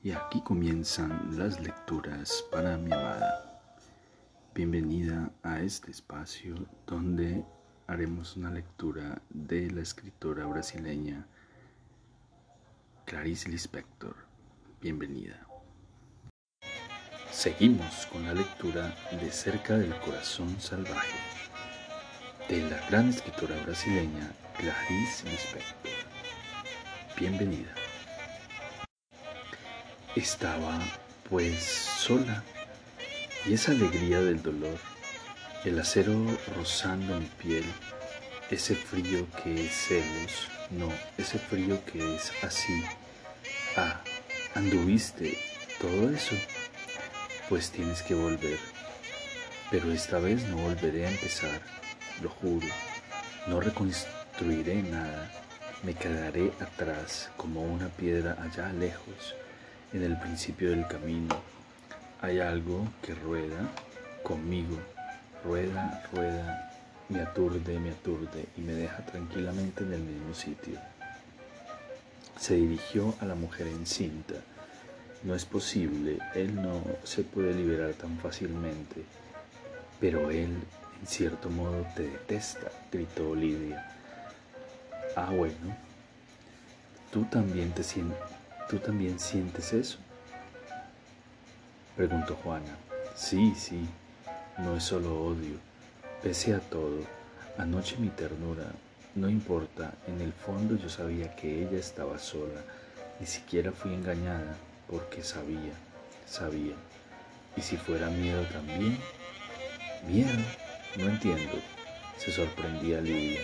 Y aquí comienzan las lecturas para mi amada. Bienvenida a este espacio donde haremos una lectura de la escritora brasileña Clarice Lispector. Bienvenida. Seguimos con la lectura de Cerca del Corazón Salvaje de la gran escritora brasileña Clarice Lispector. Bienvenida. Estaba, pues, sola, y esa alegría del dolor, el acero rozando mi piel, ese frío que es celos, no, ese frío que es así. Ah, anduviste todo eso, pues tienes que volver. Pero esta vez no volveré a empezar, lo juro, no reconstruiré nada, me quedaré atrás como una piedra allá lejos en el principio del camino hay algo que rueda conmigo, rueda, rueda, me aturde, me aturde y me deja tranquilamente en el mismo sitio. Se dirigió a la mujer encinta. No es posible, él no se puede liberar tan fácilmente. Pero él, en cierto modo, te detesta, gritó Lidia. Ah, bueno, tú también te sientes ¿Tú también sientes eso? Preguntó Juana. Sí, sí, no es solo odio. Pese a todo, anoche mi ternura, no importa, en el fondo yo sabía que ella estaba sola, ni siquiera fui engañada, porque sabía, sabía. ¿Y si fuera miedo también? ¿Miedo? No entiendo. Se sorprendía Lidia.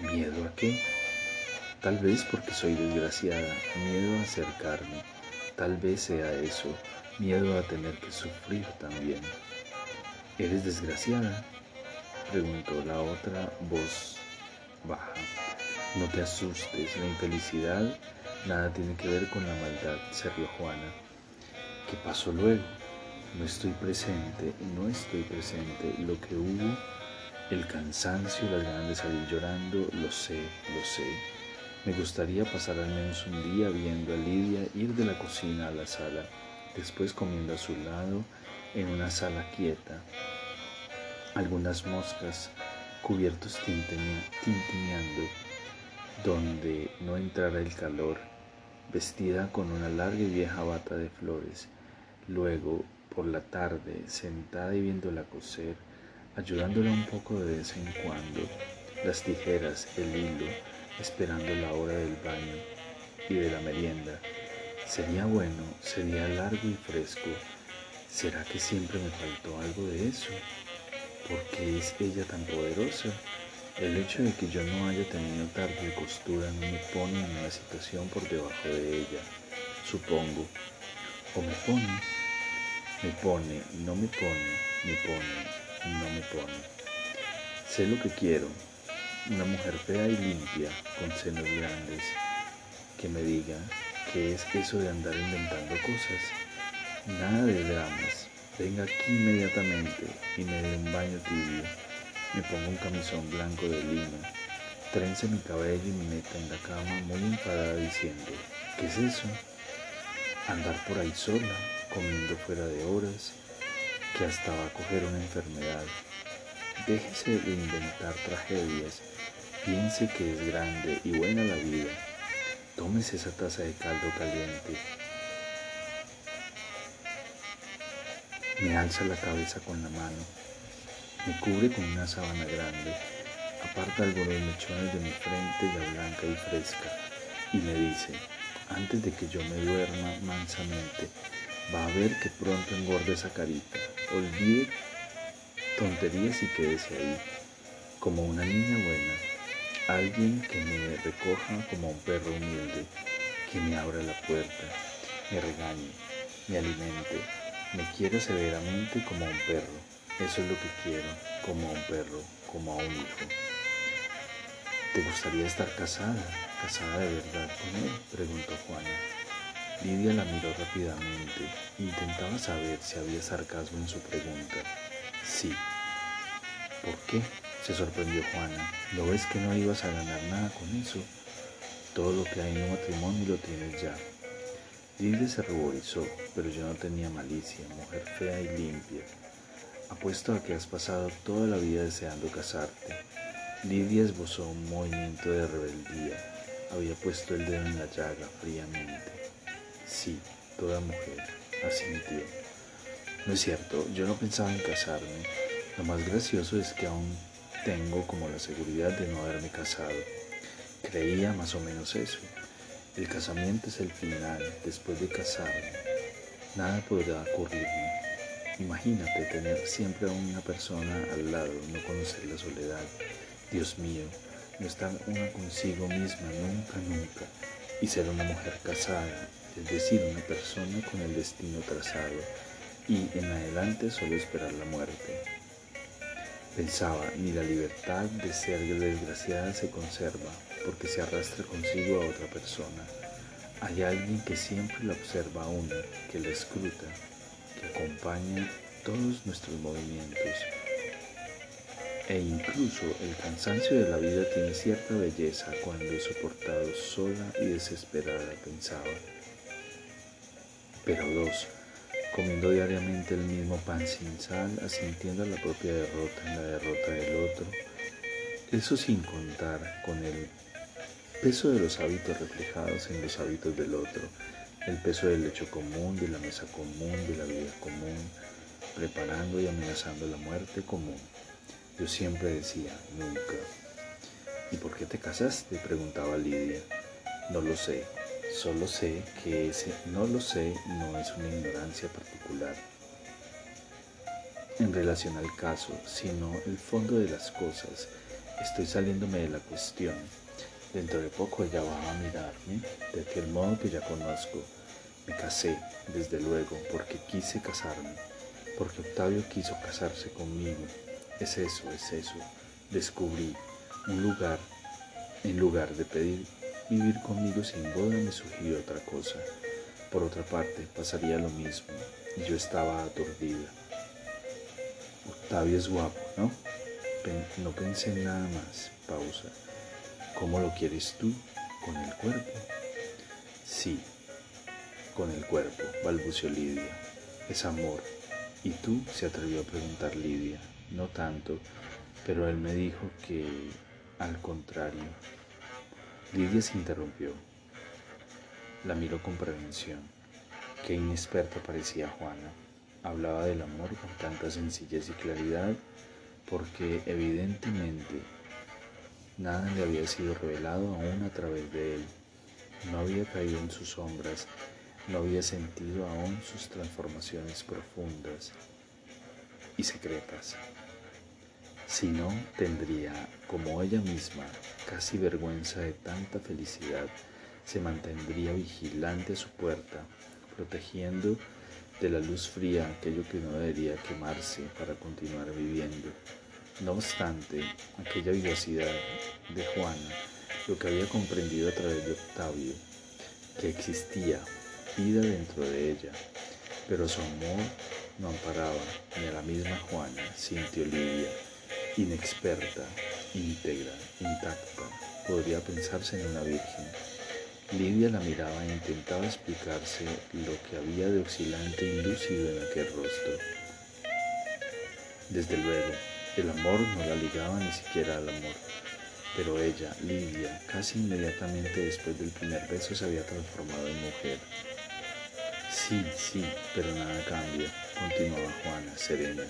¿Miedo a qué? Tal vez porque soy desgraciada, miedo a acercarme. Tal vez sea eso, miedo a tener que sufrir también. ¿Eres desgraciada? preguntó la otra voz baja. No te asustes, la infelicidad nada tiene que ver con la maldad, se rió Juana. ¿Qué pasó luego? No estoy presente, no estoy presente. Lo que hubo, el cansancio, las ganas de salir llorando, lo sé, lo sé. Me gustaría pasar al menos un día viendo a Lidia ir de la cocina a la sala, después comiendo a su lado en una sala quieta. Algunas moscas cubiertos tintineando, donde no entrara el calor, vestida con una larga y vieja bata de flores. Luego, por la tarde, sentada y viéndola coser, ayudándola un poco de vez en cuando, las tijeras, el hilo, esperando la hora del baño y de la merienda. Sería bueno, sería largo y fresco. ¿Será que siempre me faltó algo de eso? ¿Por qué es ella tan poderosa? El hecho de que yo no haya tenido tarde de costura no me pone en una situación por debajo de ella, supongo. O me pone, me pone, no me pone, me pone, no me pone. Sé lo que quiero, una mujer fea y limpia, con senos grandes, que me diga qué es eso de andar inventando cosas. Nada de dramas. Venga aquí inmediatamente y me dé un baño tibio. Me pongo un camisón blanco de lino. Trence mi cabello y me meta en la cama muy enfadada diciendo, ¿qué es eso? Andar por ahí sola, comiendo fuera de horas, que hasta va a coger una enfermedad. Déjese de inventar tragedias Piense que es grande y buena la vida. Tómese esa taza de caldo caliente. Me alza la cabeza con la mano. Me cubre con una sábana grande. Aparta algunos mechones de mi frente ya blanca y fresca. Y me dice, antes de que yo me duerma mansamente, va a ver que pronto engorde esa carita. Olvide tonterías y quédese ahí, como una niña buena Alguien que me recoja como un perro humilde, que me abra la puerta, me regañe, me alimente, me quiera severamente como a un perro. Eso es lo que quiero, como a un perro, como a un hijo. ¿Te gustaría estar casada, casada de verdad con él? preguntó Juana. Lidia la miró rápidamente. Intentaba saber si había sarcasmo en su pregunta. Sí. ¿Por qué? Se sorprendió Juana. ¿No ves que no ibas a ganar nada con eso? Todo lo que hay en un matrimonio lo tienes ya. Lidia se ruborizó, pero yo no tenía malicia, mujer fea y limpia. Apuesto a que has pasado toda la vida deseando casarte. Lidia esbozó un movimiento de rebeldía. Había puesto el dedo en la llaga fríamente. Sí, toda mujer, asintió. No es cierto, yo no pensaba en casarme. Lo más gracioso es que aún tengo como la seguridad de no haberme casado. Creía más o menos eso. El casamiento es el final, después de casarme. Nada podrá ocurrirme. Imagínate tener siempre a una persona al lado, no conocer la soledad. Dios mío, no estar una consigo misma nunca, nunca. Y ser una mujer casada, es decir, una persona con el destino trazado. Y en adelante solo esperar la muerte. Pensaba, ni la libertad de ser desgraciada se conserva, porque se arrastra consigo a otra persona. Hay alguien que siempre la observa a uno, que la escruta, que acompaña todos nuestros movimientos. E incluso el cansancio de la vida tiene cierta belleza cuando es soportado sola y desesperada, pensaba. Pero dos, comiendo diariamente el mismo pan sin sal, asintiendo la propia derrota en la derrota del otro, eso sin contar con el peso de los hábitos reflejados en los hábitos del otro, el peso del hecho común, de la mesa común, de la vida común, preparando y amenazando la muerte común. Yo siempre decía, nunca. ¿Y por qué te casaste? preguntaba Lidia. No lo sé, solo sé que ese no lo sé no es una ignorancia particular en relación al caso, sino el fondo de las cosas. Estoy saliéndome de la cuestión. Dentro de poco ella va a mirarme de aquel modo que ya conozco. Me casé, desde luego, porque quise casarme porque Octavio quiso casarse conmigo. Es eso, es eso. Descubrí un lugar, en lugar de pedir vivir conmigo sin boda, me sugirió otra cosa. Por otra parte, pasaría lo mismo, y yo estaba aturdida. Octavio es guapo, ¿no? no pensé en nada más. Pausa. ¿Cómo lo quieres tú? ¿Con el cuerpo? Sí, con el cuerpo, balbució Lidia. Es amor, ¿Y tú? se atrevió a preguntar Lidia. No tanto, pero él me dijo que al contrario. Lidia se interrumpió. La miró con prevención. Qué inexperta parecía Juana. Hablaba del amor con tanta sencillez y claridad porque evidentemente nada le había sido revelado aún a través de él. No había caído en sus sombras no había sentido aún sus transformaciones profundas y secretas. Si no, tendría, como ella misma, casi vergüenza de tanta felicidad, se mantendría vigilante su puerta, protegiendo de la luz fría aquello que no debería quemarse para continuar viviendo. No obstante, aquella vivacidad de Juana, lo que había comprendido a través de Octavio, que existía vida dentro de ella, pero su amor no amparaba ni a la misma Juana, sintió Lidia, inexperta, íntegra, intacta, podría pensarse en una virgen. Lidia la miraba e intentaba explicarse lo que había de oscilante e lúcido en aquel rostro. Desde luego, el amor no la ligaba ni siquiera al amor, pero ella, Lidia, casi inmediatamente después del primer beso se había transformado en mujer. Sí, sí, pero nada cambia, continuaba Juana, serena.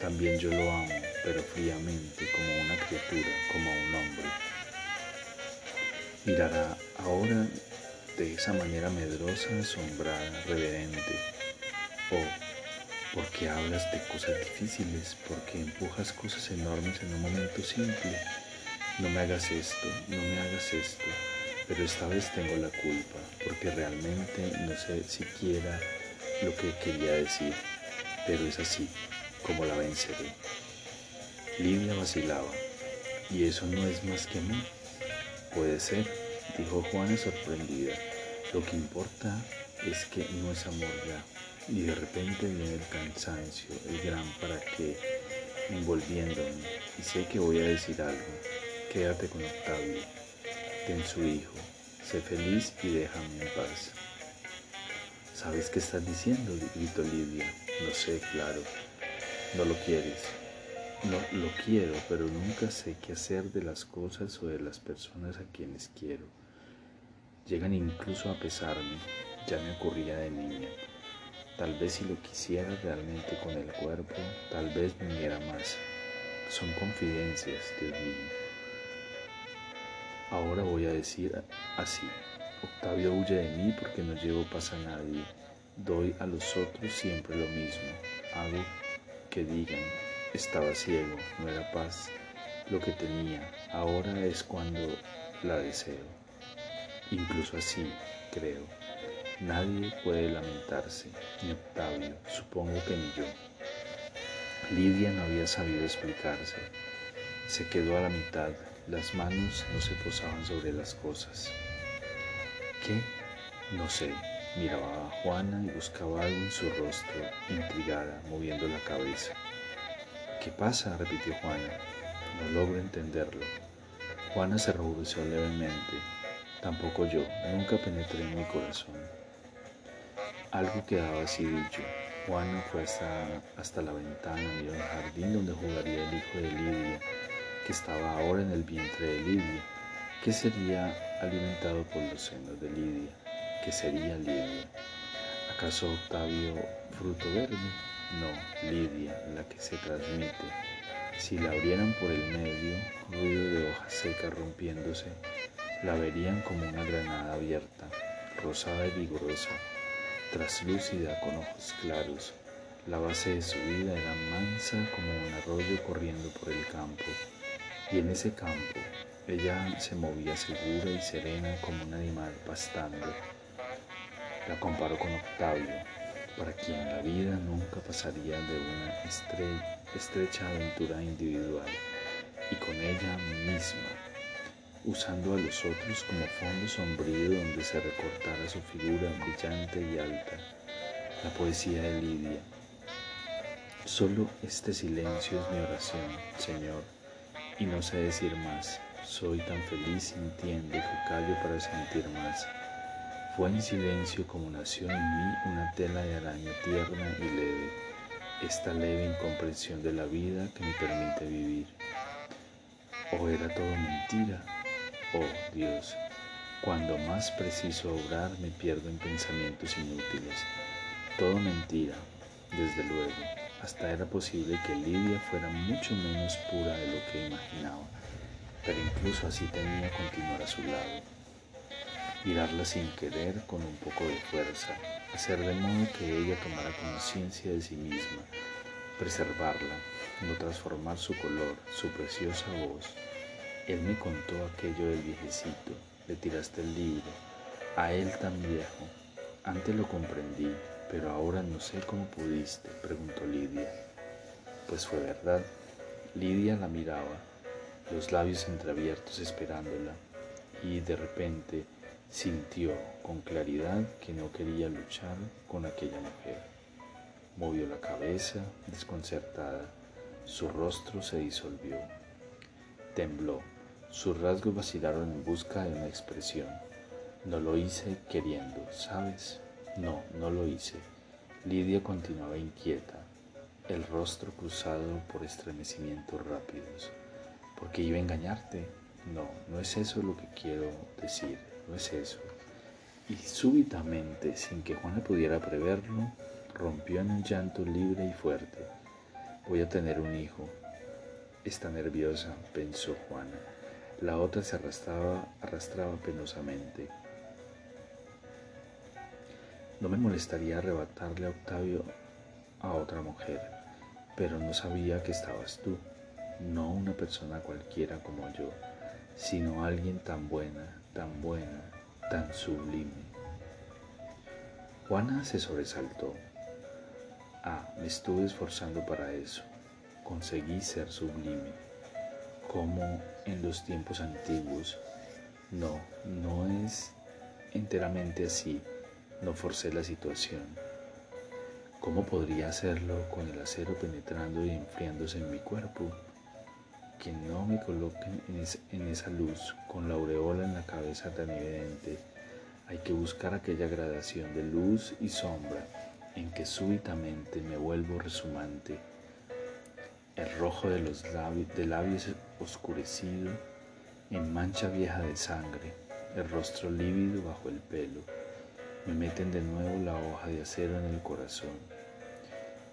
También yo lo amo, pero fríamente, como una criatura, como un hombre. Mirará ahora de esa manera medrosa, asombrada, reverente. Oh, ¿por qué hablas de cosas difíciles? ¿Por qué empujas cosas enormes en un momento simple? No me hagas esto, no me hagas esto pero esta vez tengo la culpa porque realmente no sé siquiera lo que quería decir, pero es así como la venceré. Lidia vacilaba, y eso no es más que mí. Puede ser, dijo Juana sorprendida. Lo que importa es que no es amor ya. Y de repente viene el cansancio, el gran para qué, envolviéndome. Y sé que voy a decir algo. Quédate con Octavio en su Hijo. Sé feliz y déjame en paz. ¿Sabes qué estás diciendo? gritó Lidia. No sé, claro. No lo quieres. No lo quiero, pero nunca sé qué hacer de las cosas o de las personas a quienes quiero. Llegan incluso a pesarme. Ya me ocurría de niña. Tal vez si lo quisiera realmente con el cuerpo, tal vez me uniera más. Son confidencias, Dios mío. Ahora voy a decir así. Octavio huye de mí porque no llevo paz a nadie. Doy a los otros siempre lo mismo. Hago que digan, estaba ciego, no era paz lo que tenía. Ahora es cuando la deseo. Incluso así, creo. Nadie puede lamentarse, ni Octavio, supongo que ni yo. Lidia no había sabido explicarse. Se quedó a la mitad, las manos no se posaban sobre las cosas. ¿Qué? No sé. Miraba a Juana y buscaba algo en su rostro, intrigada, moviendo la cabeza. ¿Qué pasa? repitió Juana. No logro entenderlo. Juana se ruboreció levemente. Tampoco yo, nunca penetré en mi corazón. Algo quedaba así dicho. Juana fue hasta, hasta la ventana, miró el jardín donde jugaría el hijo de Lidia, que estaba ahora en el vientre de Lidia, que sería alimentado por los senos de Lidia, que sería Lidia. ¿Acaso Octavio fruto verde? No, Lidia, la que se transmite. Si la abrieran por el medio, ruido de hojas secas rompiéndose, la verían como una granada abierta, rosada y vigorosa, traslúcida con ojos claros. La base de su vida era mansa como un arroyo corriendo por el campo. Y en ese campo ella se movía segura y serena como un animal pastando. La comparó con Octavio, para quien la vida nunca pasaría de una estrecha aventura individual, y con ella misma, usando a los otros como fondo sombrío donde se recortara su figura brillante y alta, la poesía de Lidia. Solo este silencio es mi oración, Señor, y no sé decir más. Soy tan feliz sintiendo que callo para sentir más. Fue en silencio como nació en mí una tela de araña tierna y leve, esta leve incomprensión de la vida que me permite vivir. ¿O era todo mentira? Oh Dios, cuando más preciso obrar me pierdo en pensamientos inútiles. Todo mentira, desde luego. Hasta era posible que Lidia fuera mucho menos pura de lo que imaginaba, pero incluso así tenía continuar a su lado. Mirarla sin querer con un poco de fuerza, hacer de modo que ella tomara conciencia de sí misma, preservarla, no transformar su color, su preciosa voz, él me contó aquello del viejecito, le tiraste el libro, a él tan viejo. Antes lo comprendí, pero ahora no sé cómo pudiste, preguntó Lidia. Pues fue verdad. Lidia la miraba, los labios entreabiertos esperándola, y de repente sintió con claridad que no quería luchar con aquella mujer. Movió la cabeza, desconcertada, su rostro se disolvió. Tembló, sus rasgos vacilaron en busca de una expresión. No lo hice queriendo, ¿sabes? No, no lo hice. Lidia continuaba inquieta, el rostro cruzado por estremecimientos rápidos. ¿Por qué iba a engañarte? No, no es eso lo que quiero decir, no es eso. Y súbitamente, sin que Juana pudiera preverlo, rompió en un llanto libre y fuerte. Voy a tener un hijo. Está nerviosa, pensó Juana. La otra se arrastraba, arrastraba penosamente. No me molestaría arrebatarle a Octavio a otra mujer, pero no sabía que estabas tú, no una persona cualquiera como yo, sino alguien tan buena, tan buena, tan sublime. Juana se sobresaltó. Ah, me estuve esforzando para eso. Conseguí ser sublime como en los tiempos antiguos. No, no es enteramente así. No forcé la situación. ¿Cómo podría hacerlo con el acero penetrando y enfriándose en mi cuerpo? Que no me coloquen en, esa luz con la aureola en la cabeza tan evidente. Hay que buscar aquella gradación de luz y sombra en que súbitamente me vuelvo resumante. El rojo de los labios, de labios oscurecido en mancha vieja de sangre, el rostro lívido bajo el pelo. Me meten de nuevo la hoja de acero en el corazón.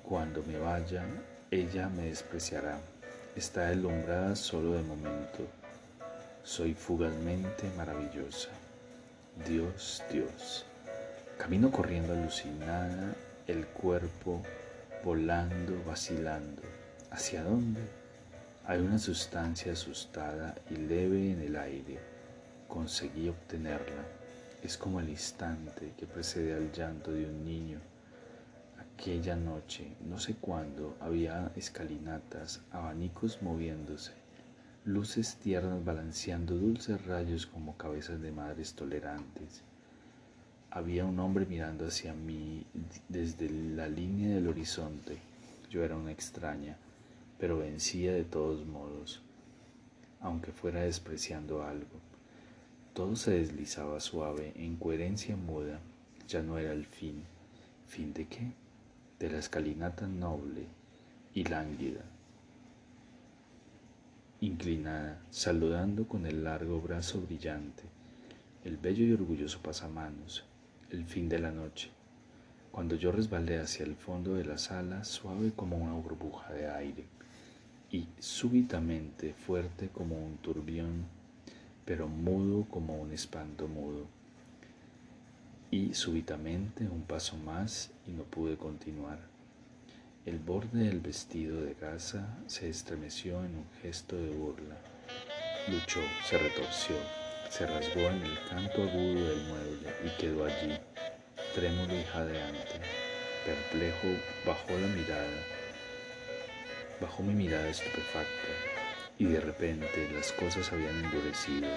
Cuando me vaya, ella me despreciará. Está deslumbrada solo de momento. Soy fugazmente maravillosa. Dios, Dios. Camino corriendo alucinada, el cuerpo volando, vacilando. ¿Hacia dónde? Hay una sustancia asustada y leve en el aire. Conseguí obtenerla. Es como el instante que precede al llanto de un niño. Aquella noche, no sé cuándo, había escalinatas, abanicos moviéndose, luces tiernas balanceando dulces rayos como cabezas de madres tolerantes. Había un hombre mirando hacia mí desde la línea del horizonte. Yo era una extraña, pero vencía de todos modos, aunque fuera despreciando algo. Todo se deslizaba suave, en coherencia muda. Ya no era el fin. ¿Fin de qué? De la escalinata noble y lánguida, inclinada, saludando con el largo brazo brillante, el bello y orgulloso pasamanos, el fin de la noche, cuando yo resbalé hacia el fondo de la sala, suave como una burbuja de aire, y súbitamente fuerte como un turbión, pero mudo como un espanto mudo. Y súbitamente un paso más y no pude continuar. El borde del vestido de gasa se estremeció en un gesto de burla. Luchó, se retorció, se rasgó en el canto agudo del mueble y quedó allí, trémulo y jadeante. Perplejo, bajó la mirada, bajó mi mirada estupefacta, y de repente las cosas habían endurecido.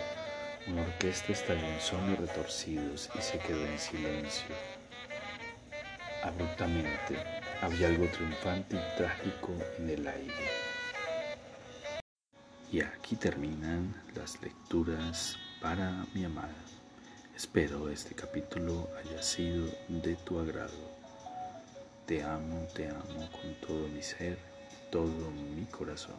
Una orquesta estalló en sones retorcidos y se quedó en silencio. Abruptamente había algo triunfante y trágico en el aire. Y aquí terminan las lecturas para mi amada. Espero este capítulo haya sido de tu agrado. Te amo, te amo con todo mi ser, todo mi corazón.